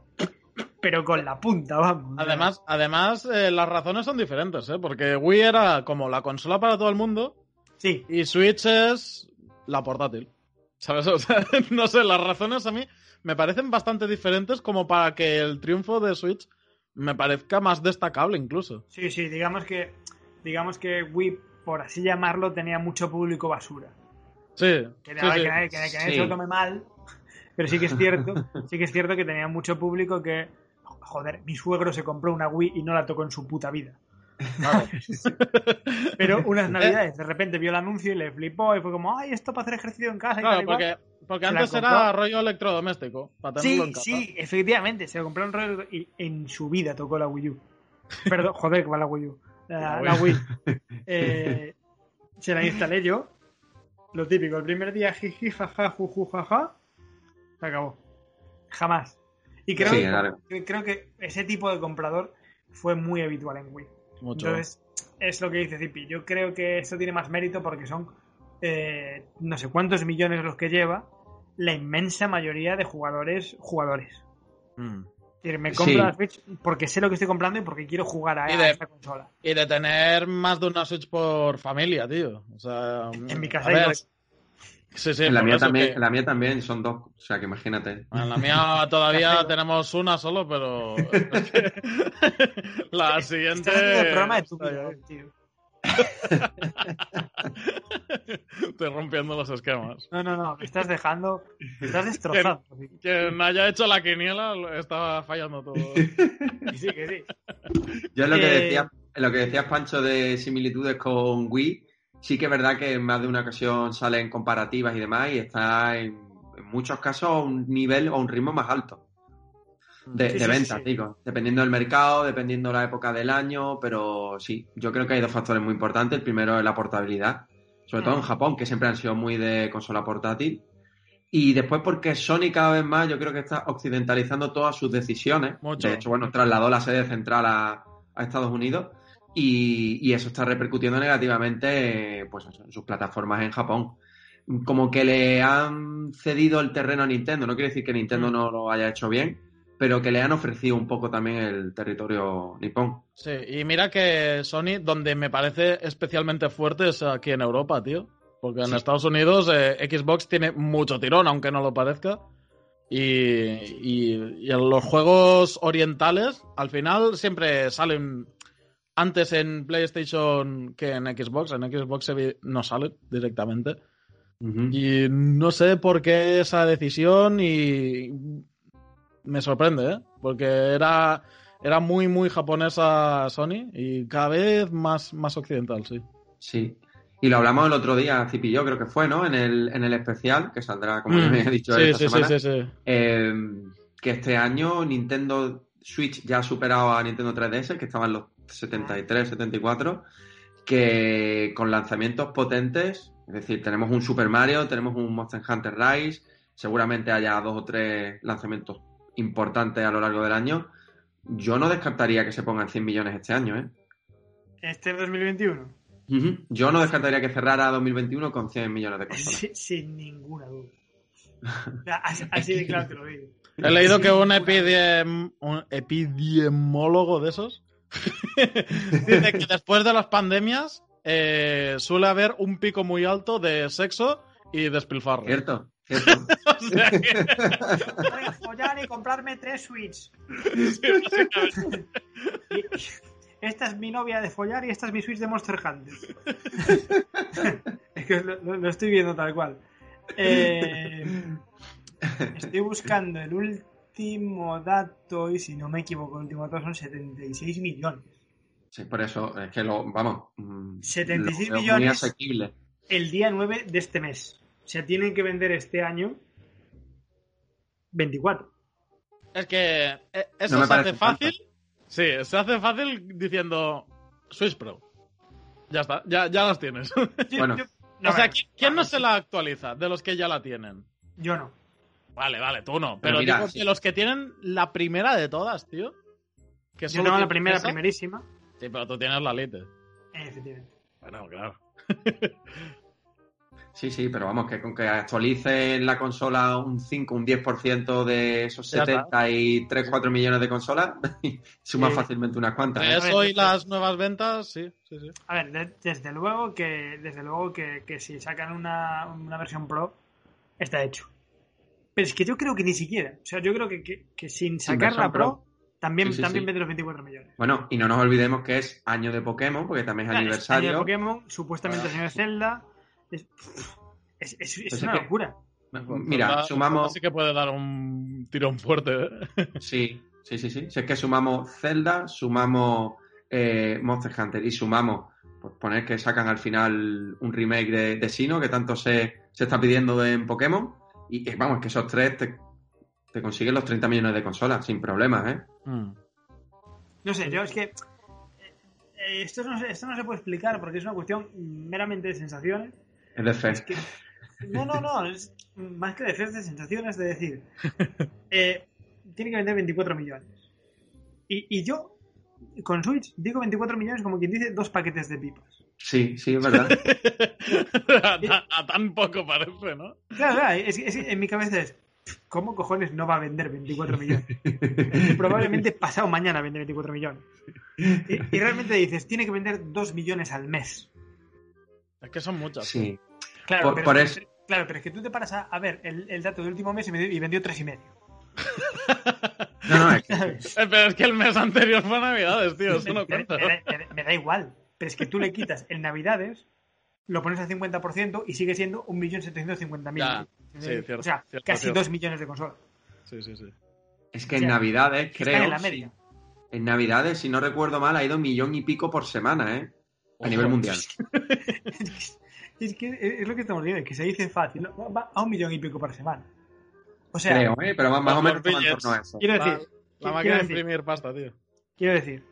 pero con la punta, vamos. Además, además eh, las razones son diferentes, ¿eh? Porque Wii era como la consola para todo el mundo. Sí. Y Switch es la portátil. ¿Sabes? no sé, las razones a mí me parecen bastante diferentes como para que el triunfo de Switch me parezca más destacable incluso. Sí, sí, digamos que digamos que Wii, por así llamarlo, tenía mucho público basura. Sí. Que, nadie, se lo tome mal, pero sí que es cierto, sí que es cierto que tenía mucho público que, joder, mi suegro se compró una Wii y no la tocó en su puta vida. Pero unas navidades, de repente vio el anuncio y le flipó y fue como, ay, esto para hacer ejercicio en casa. Claro, porque, porque antes era rollo electrodoméstico. Para sí, en casa. sí, efectivamente, se compró un rollo y en su vida tocó la Wii U. Perdón, joder, que va la Wii U. La, Wii. Eh, se la instalé yo. Lo típico, el primer día, jiji, jaja, juju, jaja. Se acabó. Jamás. Y creo, que, creo que ese tipo de comprador fue muy habitual en Wii. Entonces, es lo que dice Zipi. Yo creo que esto tiene más mérito porque son eh, no sé cuántos millones los que lleva la inmensa mayoría de jugadores jugadores. Mm. Me compro la Switch porque sé lo que estoy comprando y porque quiero jugar a, esta consola. Y de tener más de una Switch por familia, tío. O sea, en mi casa hay dos. Sí, sí, en la, mía también, la mía también son dos, o sea que imagínate. En la mía todavía tenemos una solo, pero la siguiente... el programa de tu tío. Estoy rompiendo los esquemas. No, no, no, me estás dejando, me estás destrozando. Quien, haya hecho la quiniela estaba fallando todo. sí, que sí. Yo lo que eh, decía, lo que decías, Pancho, de similitudes con Wii, sí que es verdad que en más de una ocasión salen comparativas y demás y está en, muchos casos a un nivel o un ritmo más alto de, ventas, digo, dependiendo del mercado, dependiendo de la época del año, pero sí, yo creo que hay dos factores muy importantes. El primero es la portabilidad, sobre todo en mm. Japón, que siempre han sido muy de consola portátil. Y después porque Sony cada vez más yo creo que está occidentalizando todas sus decisiones. De hecho, bueno, trasladó la sede central a, a Estados Unidos y, eso está repercutiendo negativamente pues en sus plataformas en Japón. Como que le han cedido el terreno a Nintendo, no quiere decir que Nintendo mm. no lo haya hecho bien, pero que le han ofrecido un poco también el territorio nipón. Sí, y mira que Sony, donde me parece especialmente fuerte es aquí en Europa, tío. Porque en Estados Unidos eh, Xbox tiene mucho tirón, aunque no lo parezca. Y, y, en los juegos orientales, al final siempre salen antes en PlayStation que en Xbox. En Xbox no sale directamente. Y no sé por qué esa decisión y me sorprende, ¿eh? Porque era, era muy, muy japonesa Sony y cada vez más, más occidental, sí. Sí. Y lo hablamos el otro día, Zipi yo creo que fue, ¿no? En el, en el especial, que saldrá, como mm. me he dicho, esta semana. Sí, sí, sí. Eh, que este año Nintendo Switch ya ha superado a Nintendo 3DS, que estaban los 73, 74, que con lanzamientos potentes, es decir, tenemos un Super Mario, tenemos un Monster Hunter Rise, seguramente haya dos o tres lanzamientos importantes a lo largo del año. Yo no descartaría que se pongan 100 millones este año, ¿eh? ¿Este 2021? Yo no descartaría que cerrara 2021 con 100 millones de consolas. sin ninguna duda. así, de claro te lo digo. He leído que un, epidem... un epidemiólogo de esos dice que después de las pandemias eh, suele haber un pico muy alto de sexo y despilfarro. Cierto, cierto. o sea Voy a follar y comprarme tres Switch. esta es mi novia de follar y esta es mi Switch de Monster Hunter. es que lo, estoy viendo tal cual. Eh, estoy buscando el último dato y si no me equivoco, el último dato son 76 millones. Sí, por eso es que lo, vamos. 76 mm, millones el día 9 de este mes. O sea, tienen que vender este año 24. Es que eh, eso se hace fácil. Sí, se hace fácil diciendo Switch Pro. Ya está, ya, ya las tienes. bueno. o sea, ¿quién, no se la actualiza de los que ya la tienen? Yo no. Vale, vale, tú no. Pero, digo, los que tienen la primera de todas, tío. Que Yo tengo la primera, primerísima. Sí, pero tú tienes la Lite. Efectivamente. Bueno, claro. Sí, sí, pero vamos, que con que actualicen la consola un 5, un 10% de esos 73, 4 millones de consolas, suma fácilmente unas cuantas. ¿eh? Eso y las nuevas ventas, sí, sí, sí. A ver, desde luego que desde luego que, si sacan una, versión Pro, está hecho. Pero es que yo creo que ni siquiera. O sea, yo creo que, sin sacar la Pro, también, también vende los 24 millones. Bueno, y no nos olvidemos que es año de Pokémon, porque también es aniversario. año de Pokémon, supuestamente es año de Zelda. Es, es, una locura. Mira, sumamos. Así que puede dar un tirón fuerte. ¿eh? Sí, sí, sí, sí. Si es que sumamos Zelda, sumamos eh, Monster Hunter y sumamos, pues poner que sacan al final un remake de, de Sino, que tanto se, se está pidiendo en Pokémon. Y vamos, que esos tres te, te consiguen los 30 millones de consolas sin problemas, ¿eh? Mm. No sé, yo es que. Eh, esto no, esto no se puede explicar porque es una cuestión meramente de sensaciones. Es de fe. no, no, no. Es más que de fe, de sensaciones de decir. Eh, tiene que vender 24 millones. Y, y yo, con Switch, digo 24 millones como quien dice dos paquetes de pipas. Sí, sí, es verdad. a, tan poco parece, ¿no? Claro, claro es, es, en mi cabeza es, ¿cómo cojones no va a vender 24 millones? Probablemente pasado mañana vende 24 millones. Y, realmente dices, tiene que vender 2 millones al mes. Es que son muchas. Sí. Claro, pero, Es, claro pero es que tú te paras a, ver el, dato del último mes y, vendió 3 y medio. no, no, es que... Eh, pero es que el mes anterior fue Navidades, tío, eso no cuenta. me da igual, pero es que tú le quitas el Navidades lo pones al 50% y sigue siendo 1.750.000. Sí, cierto, o sea, casi 2 millones de consolas. Sí, sí, sí. Es que en Navidades, creo. En la media. en Navidades, si no recuerdo mal, ha ido un millón y pico por semana, ¿eh? A nivel mundial. es que es lo que estamos viendo, que se dice fácil, va a un millón y pico por semana. O sea, creo, ¿eh? Pero más, o menos en torno a eso. Quiero decir, la, máquina de imprimir pasta, tío. Quiero decir,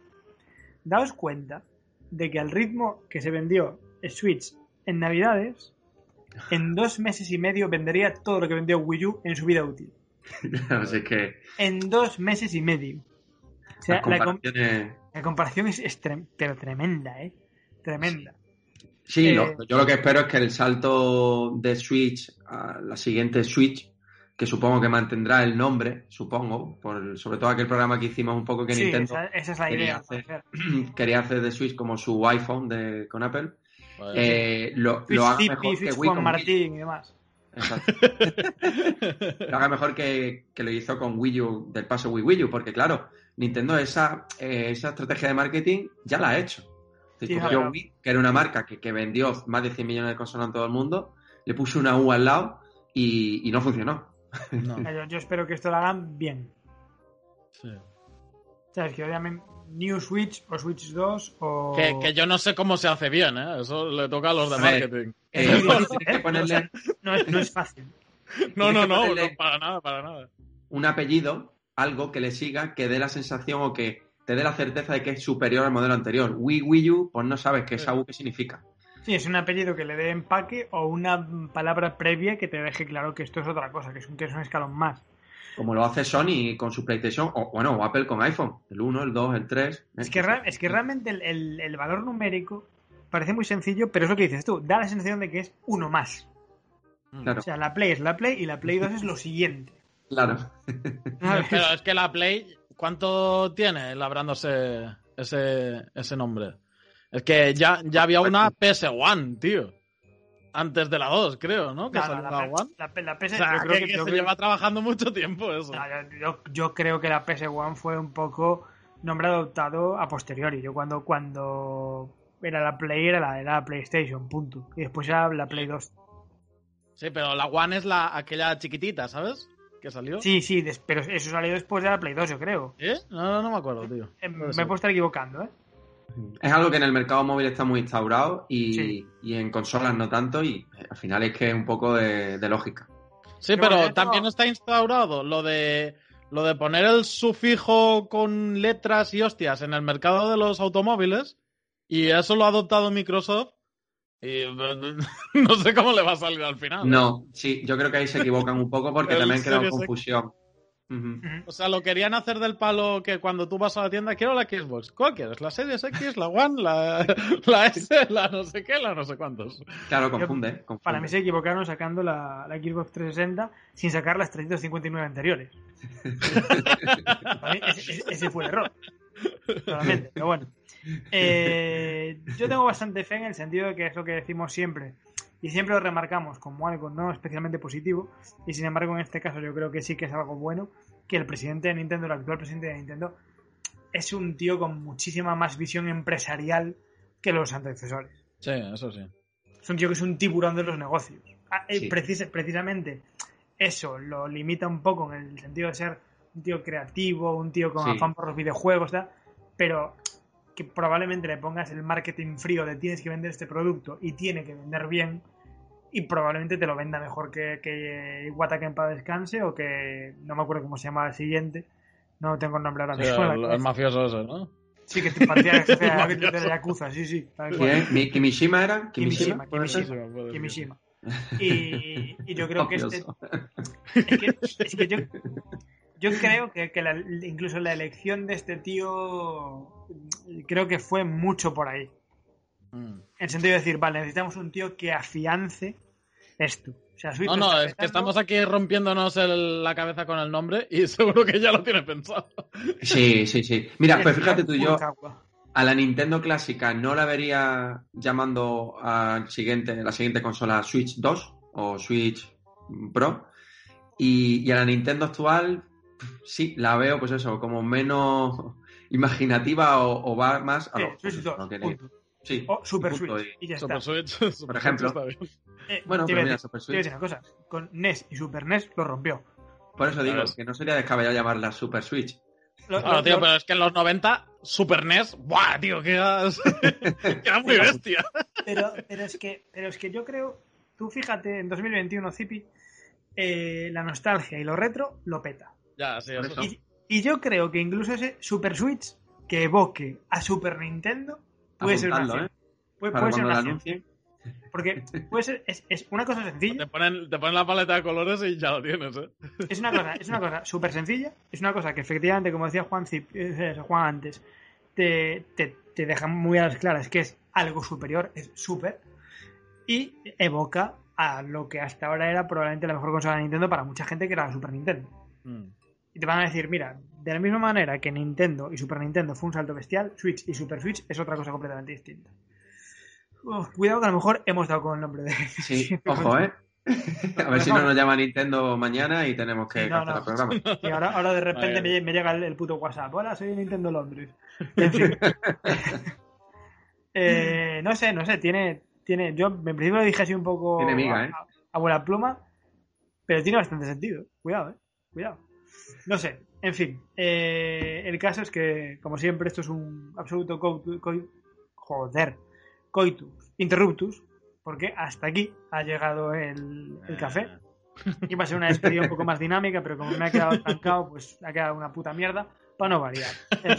daos cuenta de que al ritmo que se vendió Switch en Navidades, en dos meses y medio vendería todo lo que vendió Wii U en su vida útil. Así que... En dos meses y medio. O sea, la, comparación es, pero tremenda, ¿eh? Tremenda. Sí, eh, yo lo que espero es que el salto de Switch a la siguiente Switch, que supongo que mantendrá el nombre, supongo, por sobre todo aquel programa que hicimos un poco que Nintendo esa, es la idea, quería hacer de Switch como su iPhone de, con Apple eh, lo, haga mejor que Wii con Martín y demás. Exacto. lo haga mejor que, lo hizo con Wii U, del paso Wii Wii U, porque claro, Nintendo esa, eh, esa estrategia de marketing ya la ha hecho. Wii, que era una marca que, vendió más de 100 millones de consolas en todo el mundo, le puso una U al lado y, no funcionó. Yo, espero que esto lo hagan bien. Sí. ¿Sabes? Que obviamente New Switch o Switch 2 o... Que, yo no sé cómo se hace bien, ¿eh? Eso le toca a los de marketing. no, es, fácil. No, no, no, para nada, para nada. Un apellido, algo que le siga, que dé la sensación o que te dé la certeza de que es superior al modelo anterior. Wii Wii U, pues no sabes qué es algo que significa. Sí, es un apellido que le dé empaque o una palabra previa que te deje claro que esto es otra cosa, que es un, que es un escalón más como lo hace Sony con su PlayStation, o bueno, o Apple con iPhone, el 1, el 2, el 3. Es que, es que realmente el, valor numérico parece muy sencillo, pero es lo que dices tú, da la sensación de que es uno más. O sea, la Play es la Play y la Play 2 es lo siguiente. Claro. Pero es que la Play, ¿cuánto tiene labrándose ese, ese nombre? Es que ya, ya había una PS1, tío. Antes de la 2, creo, ¿no? Que Claro, salió la, la, One. la- la PS O sea, yo creo que, que, que yo se creo- lleva trabajando mucho tiempo eso. yo, yo- creo que la PS1 fue un poco nombre adoptado a posteriori. Yo cuando, cuando era la Play era la, era la PlayStation, punto. Y después era la Play 2. Sí, pero la One es la aquella chiquitita, ¿sabes? Que salió. Sí, sí, des- pero eso salió después de la Play 2, yo creo. ¿Eh? No, no, no me acuerdo, tío. Eh, Me ser. puedo estar equivocando, ¿eh? Es algo que en el mercado móvil está muy instaurado y, Sí. y en consolas no tanto y eh, al final es que es un poco de, de lógica. Sí, Pero también está instaurado lo de lo de poner el sufijo con letras y hostias en el mercado de los automóviles y eso lo ha adoptado Microsoft y no sé cómo le va a salir al final. No, sí, yo creo que ahí se equivocan un poco porque también X. confusión. O sea, lo querían hacer del palo que cuando tú vas a la tienda, quiero la Xbox. ¿Cuál quieres? ¿La Series X, la One, la, la S, la no sé qué, la no sé cuántos? Claro, confunde, confunde. Para mí se equivocaron sacando la, la Xbox 360 sin sacar las 359 anteriores. Para mí ese, ese- fue el error. Pero bueno. Eh, yo tengo bastante fe en el sentido de que es lo que decimos siempre. Y siempre lo remarcamos como algo no especialmente positivo. Y sin embargo, en este caso yo creo que sí que es algo bueno. Que el presidente de Nintendo, el actual presidente de Nintendo, es un tío con muchísima más visión empresarial que los antecesores. Sí, eso sí. Es un tío que es un tiburón de los negocios. Ah, eh, Sí. precis- precisamente eso lo limita un poco en el sentido de ser un tío creativo, un tío con Sí. afán por los videojuegos, tal, pero que probablemente le pongas el marketing frío de tienes que vender este producto y tiene que vender bien y probablemente te lo venda mejor que, que Wataken para descanse o que no me acuerdo cómo se llama el siguiente. No tengo el nombre ahora Sí, mismo. la el, el mafioso ese, ¿no? Sí, que te parecía que se El de. Yakuza, sí, sí. tal cual. ¿Quién? ¿Mi- ¿Kimishima era? Kimishima. Kimishima. Kimishima. Y, y yo creo que este, es que, es que yo, yo creo que, que la- incluso la elección de este tío creo que fue mucho por ahí. Mm. En el sentido de decir, vale, necesitamos un tío que afiance esto. O sea, Switch No, no, es que estamos aquí rompiéndonos el- la cabeza con el nombre y seguro que ya lo tiene pensado. Sí, sí, sí. Mira, pues Es fíjate tú, yo a la Nintendo clásica no la vería llamando al siguiente, la siguiente consola Switch 2 o Switch Pro. Y, y a la Nintendo actual, sí, la veo, pues eso, como menos imaginativa o, o va más a Sí, lo. Switch pues 2, eso, lo que- punto. Sí, O Super Switch. y- Y ya Super está. Switch, Super ejemplo. Eh, Bueno, pero mira, decir- Super te iba a Switch. decir una cosa. Con NES y Super NES lo rompió. Por eso digo que no sería descabellado llamarla Super Switch. Lo- Claro, lo- tío, lo- pero es que en los 90, Super NES, ¡buah, tío! Que era, que era muy bestia. pero, pero es que pero es que yo creo tú fíjate en 2021 Zipi eh, la nostalgia y lo retro lo peta Ya, sí, Por eso. y, y yo creo que incluso ese Super Switch que evoque a Super Nintendo puede ser una. ¿eh? Puede, Para puede ser una anuncien. porque puede ser es, es una cosa sencilla Te ponen, te ponen la paleta de colores y ya lo tienes, ¿eh? es una cosa es una cosa súper sencilla es una cosa que efectivamente como decía Juan Zip- eh, Juan antes te, te, te deja muy a las claras que es algo superior es súper y evoca a lo que hasta ahora era probablemente la mejor consola de Nintendo para mucha gente que era la Super Nintendo Mm. Y te van a decir mira de la misma manera que Nintendo y Super Nintendo fue un salto bestial Switch y Super Switch es otra cosa completamente distinta Uf, cuidado que a lo mejor hemos dado con el nombre de Sí, ojo, ¿eh? A ver si no nos llama Nintendo mañana y tenemos que no, el programa. Y ahora, ahora de repente me, me llega el, el puto WhatsApp. Hola, soy Nintendo Londres. En fin. Eh, no sé, no sé. Tiene, tiene. Yo en principio dije así un poco. Tiene miga, a, ¿eh? a- a buena pluma. Pero tiene bastante sentido. Cuidado, eh. Cuidado. No sé. En fin. eh, el caso es que, como siempre, esto es un absoluto coitu- coi- joder. Coitus. Interruptus. Porque hasta aquí ha llegado el, el café. Iba a ser una despedida un poco más dinámica, pero como me ha quedado estancado, pues ha quedado una puta mierda para no variar.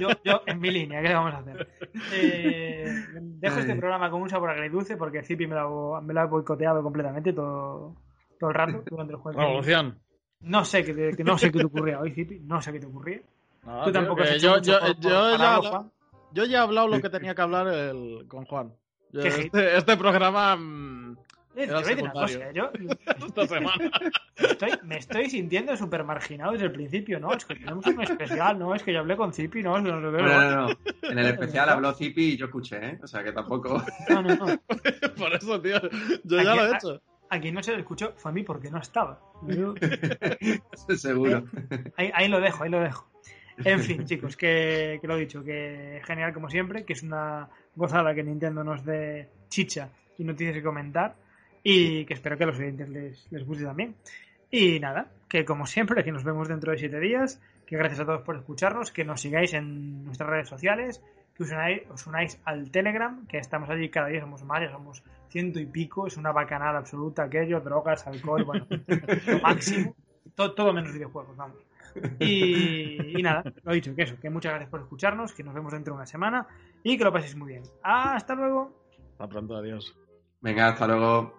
Yo, yo en mi línea, ¿qué le vamos a hacer? Eh, dejo este programa con un sabor agridulce porque Zipi me lo, me lo ha boicoteado completamente todo, todo el rato durante el juego. Revolución. No sé qué te, que no sé qué te ocurría hoy, Zipi. No sé qué te ocurría. No, Tú tampoco has hecho yo, mucho yo, por- por yo ya, yo he hablado lo que tenía que hablar el- con Juan. Yo- este, este programa mm, te voy a decir una cosa, yo esta semana. Estoy, me estoy sintiendo súper marginado desde el principio, ¿no? Es que tenemos un especial, ¿no? Es que yo hablé con Zipi, ¿no? No, no, no, En el especial habló Zipi y yo escuché, ¿eh? O sea que tampoco. No, no, no. Por eso, tío. Yo ya lo he hecho. A, quien no se lo escuchó fue a mí porque no estaba. Seguro. Ahí, ahí lo dejo, ahí lo dejo. En fin, chicos, que, que, lo he dicho, que genial como siempre, que es una gozada que Nintendo nos dé chicha y noticias que comentar y que espero que a los oyentes les, les guste también. Y nada, que como siempre, que nos vemos dentro de siete días, que gracias a todos por escucharnos, que nos sigáis en nuestras redes sociales, que os unáis, os unáis al Telegram, que estamos allí cada día, somos más, somos ciento y pico, es una bacanada absoluta aquello, drogas, alcohol, bueno, lo máximo, todo, todo menos videojuegos, vamos. Y, y, nada, lo he dicho, que eso, que muchas gracias por escucharnos, que nos vemos dentro de una semana y que lo paséis muy bien. Hasta luego. Hasta pronto, adiós. Venga, hasta luego.